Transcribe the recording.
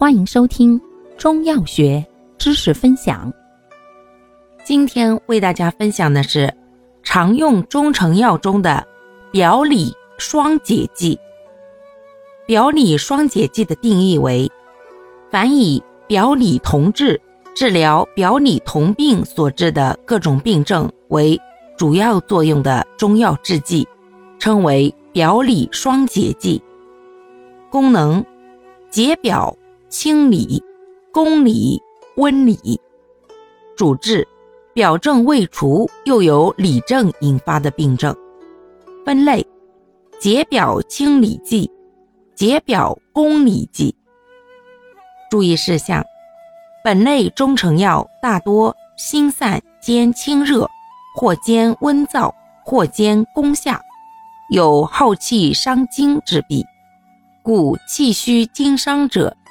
欢迎收听中药学知识分享。今天为大家分享的是常用中成药中的表里双解剂。表里双解剂的定义为：凡以表里同治治疗表里同病所致的各种病症为主要作用的中药制剂，称为表里双解剂。功能：解表。清理、宫理、温理，主治表症未除又有里症引发的病症。分类：解表清理剂、解表公理剂。注意事项：本类中成药大多辛散兼清热，或兼温燥，或兼攻下，有耗气伤精之弊，故气虚经伤者。